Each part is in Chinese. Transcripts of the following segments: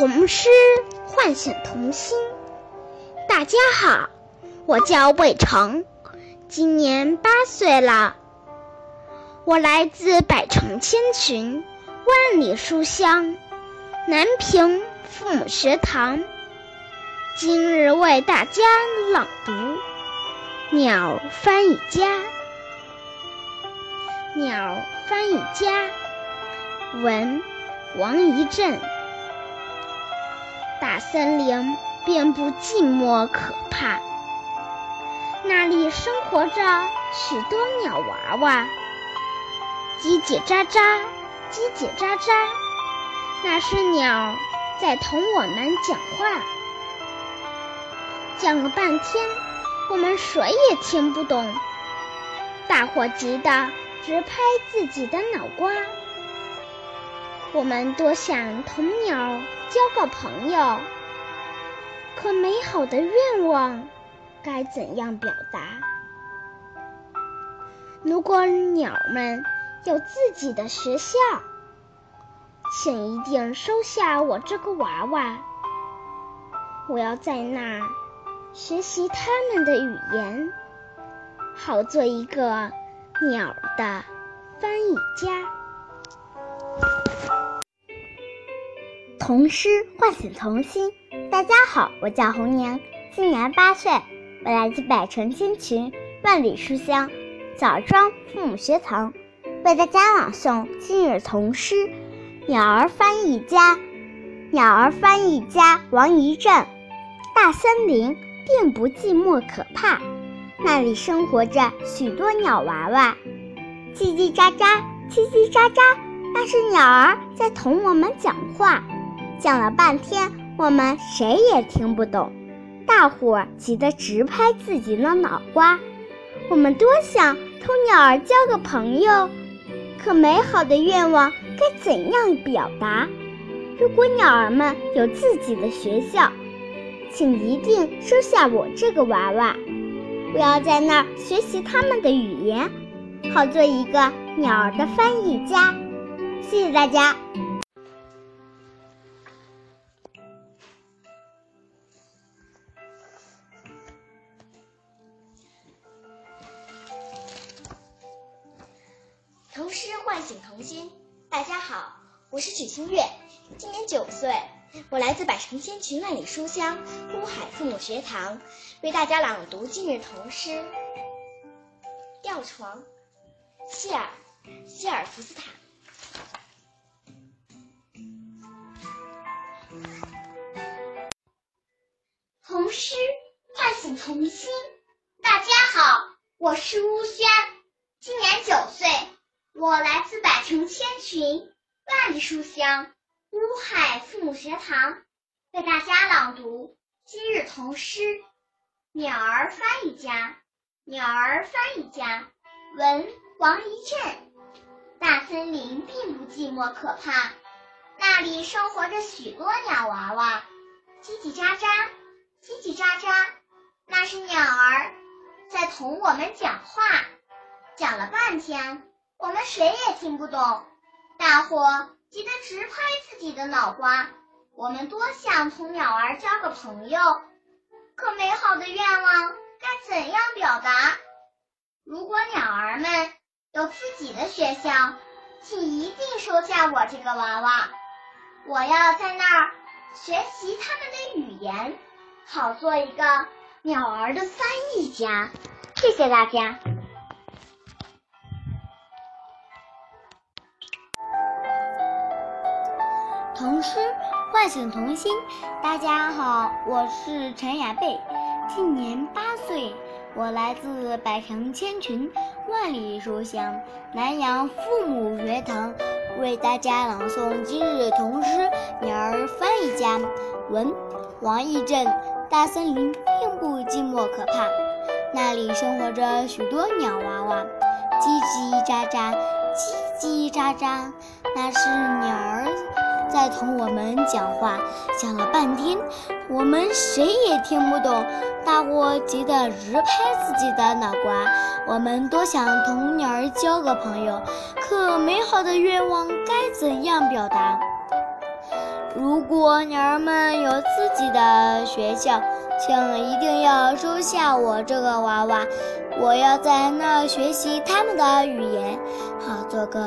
童诗唤醒童心。大家好，我叫魏成，今年八岁了。我来自百城千群，万里书香南平父母学堂。今日为大家朗读《鸟翻译家》。鸟翻译家，文王一震。森林并不寂寞可怕，那里生活着许多鸟娃娃，叽叽喳喳，叽叽喳喳，那是鸟在同我们讲话。讲了半天，我们谁也听不懂，大伙急得直拍自己的脑瓜。我们多想同鸟交个朋友，可美好的愿望该怎样表达？如果鸟们有自己的学校，请一定收下我这个娃娃。我要在那学习他们的语言，好做一个鸟的翻译家。童诗唤醒童心。大家好，我叫红娘，今年八岁，我来自百城千群，万里书香枣庄父母学堂，为大家朗诵今日童诗《鸟儿翻译家》。鸟儿翻译家王一震。大森林并不寂寞可怕，那里生活着许多鸟娃娃，叽叽喳喳，叽叽喳喳，那是鸟儿在同我们讲话。讲了半天，我们谁也听不懂，大伙儿急得直拍自己的脑瓜。我们多想同鸟儿交个朋友，可美好的愿望该怎样表达？如果鸟儿们有自己的学校，请一定收下我这个娃娃，我要在那儿学习他们的语言，好做一个鸟儿的翻译家。谢谢大家。诗唤醒童心。大家好，我是曲清月，今年九岁，我来自百城千群万里书香乌海父母学堂，为大家朗读今日童诗《吊床》。希尔，希尔福斯塔。童诗唤醒童心。大家好，我是乌轩，今年九岁。我来自百城千群，万里书香乌海父母学堂，为大家朗读今日童诗《鸟儿翻译家》。鸟儿翻译家，文王一震。大森林并不寂寞可怕，那里生活着许多鸟娃娃，叽叽喳喳，叽叽喳喳，那是鸟儿在同我们讲话。讲了半天。我们谁也听不懂，大伙急得直拍自己的脑瓜。我们多想同鸟儿交个朋友，可美好的愿望该怎样表达？如果鸟儿们有自己的学校，请一定收下我这个娃娃。我要在那儿学习他们的语言，好做一个鸟儿的翻译家。谢谢大家。童诗唤醒童心。大家好，我是陈雅贝，今年八岁，我来自百城千群，万里书香南阳父母学堂，为大家朗诵今日童诗《鸟儿翻译家》。文王义震。大森林并不寂寞可怕，那里生活着许多鸟娃娃，叽叽喳喳，叽叽喳喳，那是鸟儿。在同我们讲话，讲了半天，我们谁也听不懂。大伙急得直拍自己的脑瓜。我们多想同鸟儿交个朋友，可美好的愿望该怎样表达？如果鸟儿们有自己的学校，请一定要收下我这个娃娃。我要在那学习他们的语言，好做个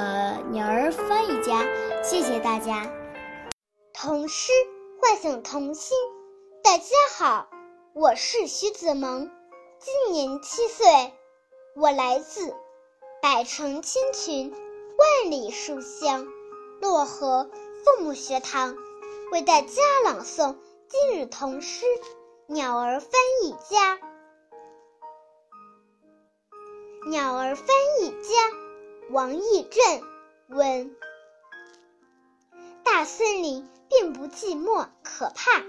鸟儿翻译家。谢谢大家。童诗唤醒童心。大家好，我是徐子萌，今年七岁，我来自百城千群、万里书香漯河父母学堂，为大家朗诵今日童诗《鸟儿翻译家》。鸟儿翻译家，王义正文。大森林并不寂寞可怕，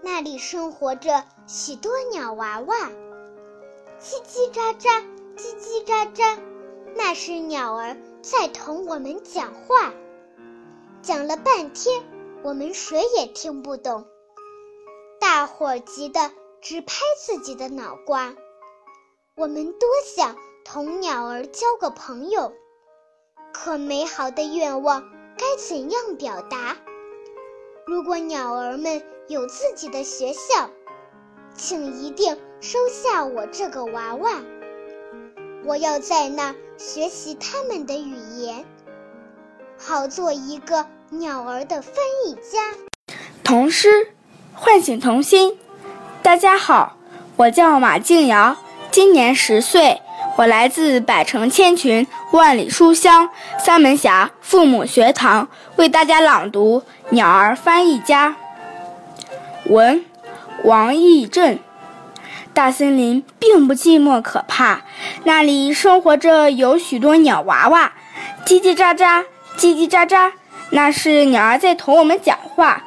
那里生活着许多鸟娃娃，叽叽喳喳，叽叽喳喳，那是鸟儿在同我们讲话。讲了半天，我们谁也听不懂，大伙儿急得直拍自己的脑瓜。我们多想同鸟儿交个朋友，可美好的愿望该怎样表达？如果鸟儿们有自己的学校，请一定收下我这个娃娃。我要在那儿学习他们的语言，好做一个鸟儿的翻译家。童诗唤醒童心。大家好，我叫马静瑶。今年十岁，我来自百城千群、万里书香三门峡父母学堂，为大家朗读《鸟儿翻译家》。文，王义正。大森林并不寂寞可怕，那里生活着有许多鸟娃娃，叽叽喳喳，叽叽喳喳，那是鸟儿在同我们讲话。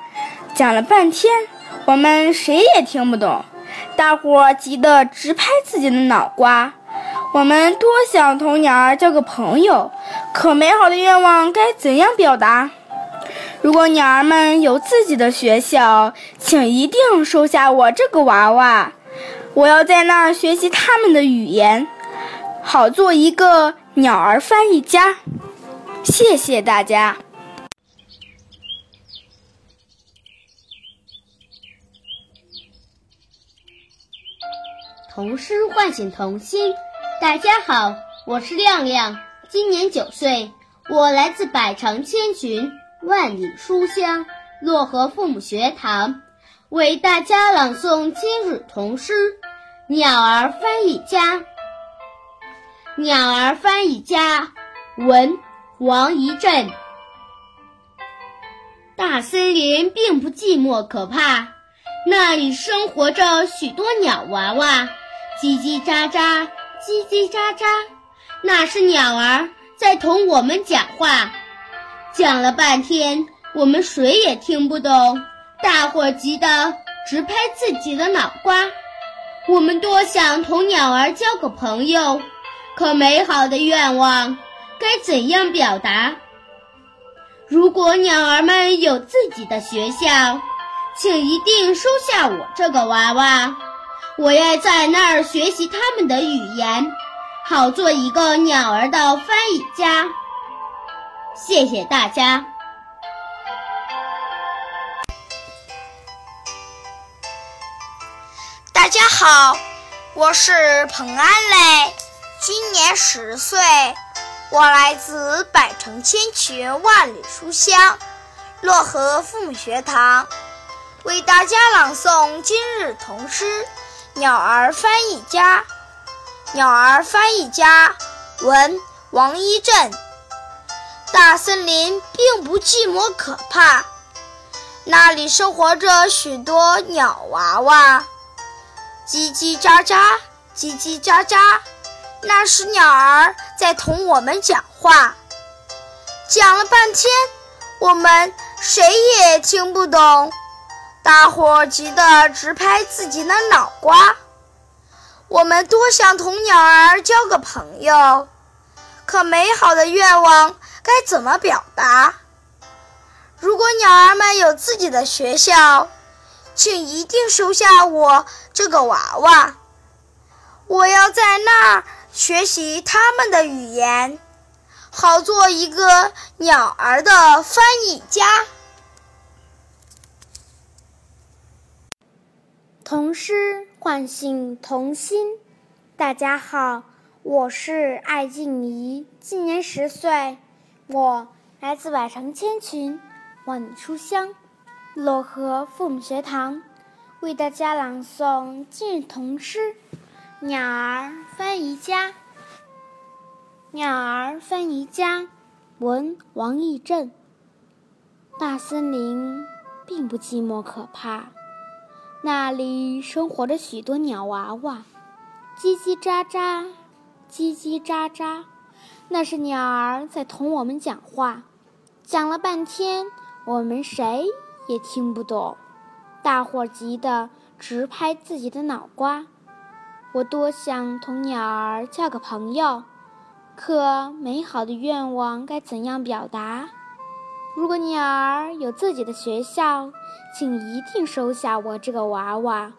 讲了半天，我们谁也听不懂。大伙急得直拍自己的脑瓜。我们多想同鸟儿交个朋友，可美好的愿望该怎样表达？如果鸟儿们有自己的学校，请一定收下我这个娃娃。我要在那儿学习他们的语言，好做一个鸟儿翻译家。谢谢大家。童诗唤醒童心。大家好，我是亮亮，今年九岁，我来自百城千群、万里书香漯河父母学堂，为大家朗诵今日童诗《鸟儿翻译家》。鸟儿翻译家，文王一震。大森林并不寂寞可怕，那里生活着许多鸟娃娃。叽叽喳喳，叽叽喳喳，那是鸟儿在同我们讲话。讲了半天，我们谁也听不懂，大伙急得直拍自己的脑瓜。我们多想同鸟儿交个朋友，可美好的愿望该怎样表达？如果鸟儿们有自己的学校，请一定收下我这个娃娃。我要在那儿学习他们的语言，好做一个鸟儿的翻译家。谢谢大家。大家好，我是彭安磊，今年十岁，我来自百城千群、万里书香漯河父母学堂，为大家朗诵今日童诗。鸟儿翻译家，鸟儿翻译家，文王一震。大森林并不寂寞可怕，那里生活着许多鸟娃娃，叽叽喳喳，叽叽喳喳，那是鸟儿在同我们讲话。讲了半天，我们谁也听不懂。大伙急得直拍自己的脑瓜。我们多想同鸟儿交个朋友，可美好的愿望该怎么表达？如果鸟儿们有自己的学校请一定收下我这个娃娃。我要在那儿学习他们的语言好做一个鸟儿的翻译家。童诗唤醒童心。大家好我是艾静怡今年十岁。我来自百城千群，万里书香，漯河父母学堂，为大家朗诵今日童诗《鸟儿翻译家》。鸟儿翻译家，文王义正。大森林并不寂寞可怕，那里生活着许多鸟娃娃。叽叽喳喳，叽叽喳喳，那是鸟儿在同我们讲话。讲了半天，我们谁也听不懂。大伙急得直拍自己的脑瓜。我多想同鸟儿交个朋友，可美好的愿望该怎样表达？如果鸟儿有自己的学校，请一定收下我这个娃娃。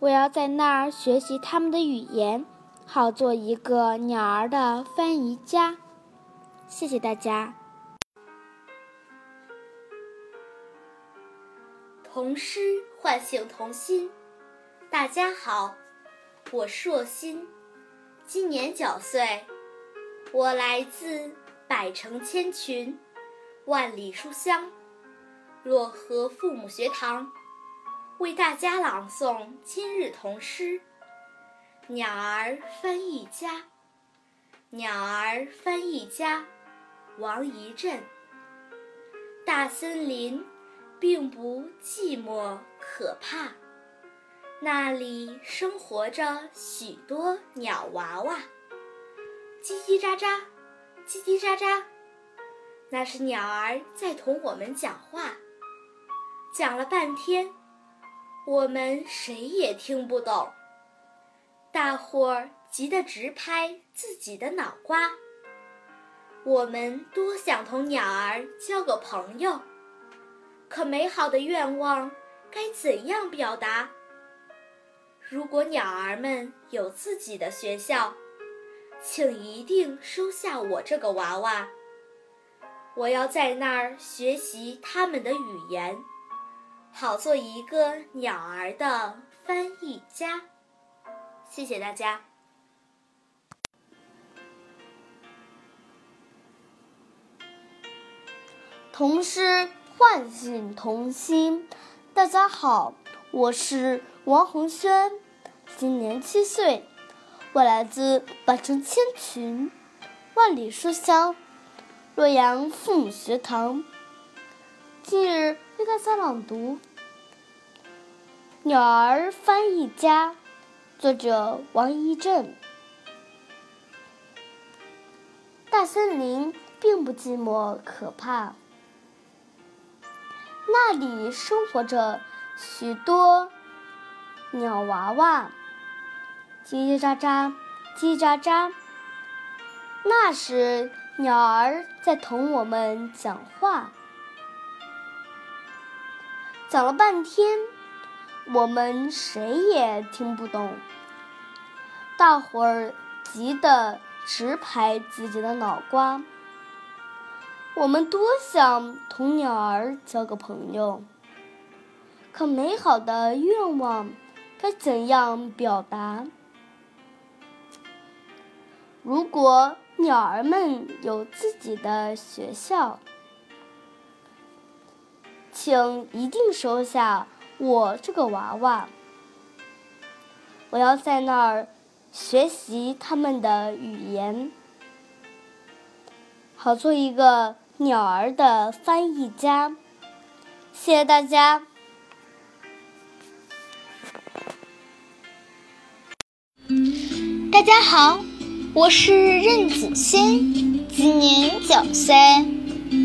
我要在那儿学习他们的语言，好做一个鸟儿的翻译家。谢谢大家。童诗唤醒童心。大家好，我是若欣，今年九岁，我来自百城千群，万里书香，漯河父母学堂。为大家朗诵今日童诗《鸟儿翻译家》。鸟儿翻译家，王一震。大森林并不寂寞可怕，那里生活着许多鸟娃娃。叽叽喳喳，叽叽喳喳，那是鸟儿在同我们讲话。讲了半天。我们谁也听不懂，大伙儿急得直拍自己的脑瓜。我们多想同鸟儿交个朋友，可美好的愿望该怎样表达？如果鸟儿们有自己的学校，请一定收下我这个娃娃。我要在那儿学习他们的语言。好做一个鸟儿的翻译家。谢谢大家。童诗唤醒童心。大家好，我是王宏轩，今年七岁，我来自百城千群，万里书香，洛阳父母学堂。今日。为大家朗读《鸟儿翻译家》，作者王一正。大森林并不寂寞可怕，那里生活着许多鸟娃娃，叽叽喳喳，叽喳喳，那时鸟儿在同我们讲话。讲了半天，我们谁也听不懂。大伙儿急得直拍自己的脑瓜。我们多想同鸟儿交个朋友，可美好的愿望该怎样表达？如果鸟儿们有自己的学校，请一定收下我这个娃娃。我要在那儿学习他们的语言，好做一个鸟儿的翻译家。谢谢大家。大家好，我是任子轩，今年九岁。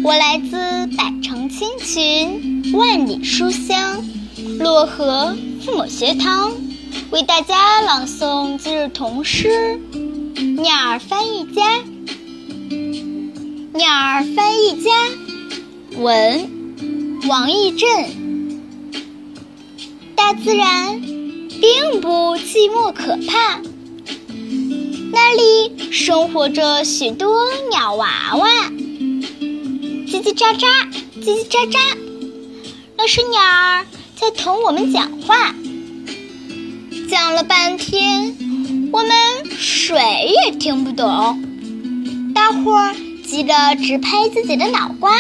我来自百城千群，万里书香，漯河父母学堂，为大家朗诵今日童诗《鸟儿翻译家》。鸟儿翻译家，文王义正。大自然并不寂寞可怕，那里生活着许多鸟娃娃。叽叽喳喳，叽叽喳喳，那是鸟儿在同我们讲话。讲了半天，我们谁也听不懂。大伙儿急得直拍自己的脑瓜。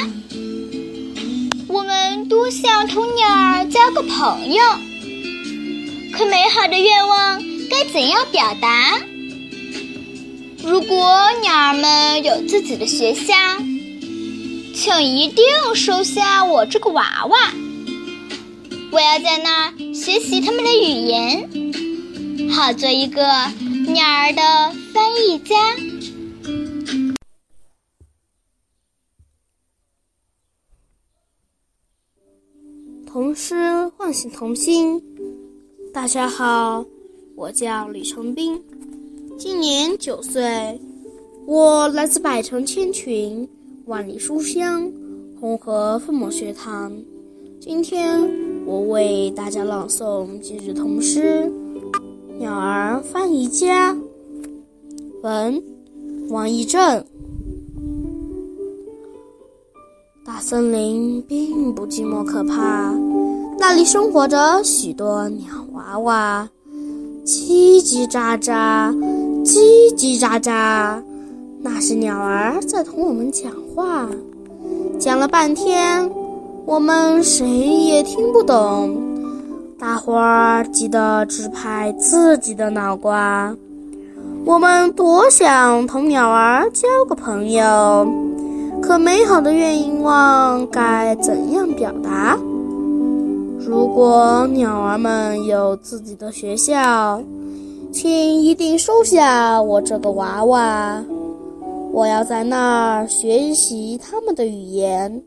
我们多想同鸟儿交个朋友，可美好的愿望该怎样表达？如果鸟儿们有自己的学校，请一定收下我这个娃娃。我要在那儿学习他们的语言，好做一个鸟儿的翻译家。童诗唤醒童心。大家好，我叫李成斌，今年九岁，我来自百城千群、万里书香红河父母学堂。今天我为大家朗诵今日童诗《鸟儿翻译家》，文王义正。大森林并不寂寞可怕，那里生活着许多鸟娃娃，叽叽喳喳，叽叽喳喳，那是鸟儿在同我们讲话。讲了半天，我们谁也听不懂。大伙儿急得直拍自己的脑瓜。我们多想同鸟儿交个朋友。可美好的愿望该怎样表达？如果鸟儿们有自己的学校，请一定收下我这个娃娃。我要在那儿学习他们的语言，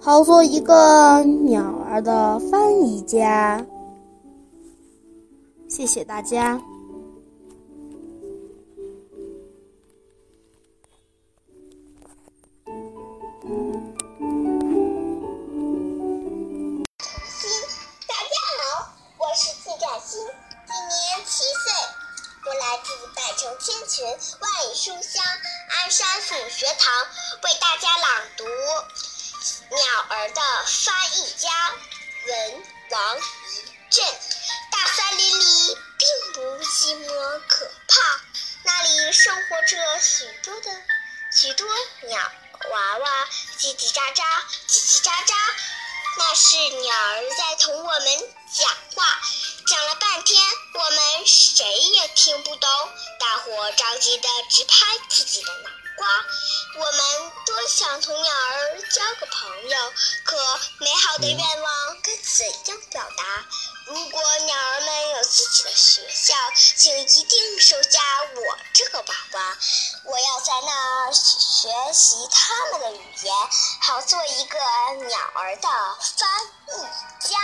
好做一个鸟儿的翻译家。谢谢大家。那是鸟儿在同我们讲话。讲了半天，我们谁也听不懂。大伙着急的直拍自己的脑瓜。我们多想同鸟儿交个朋友，可美好的愿望该怎样表达？如果鸟儿们有自己的学校，请一定收下我这个宝宝。我要在那儿学习他们的语言，好做一个鸟儿的翻译家。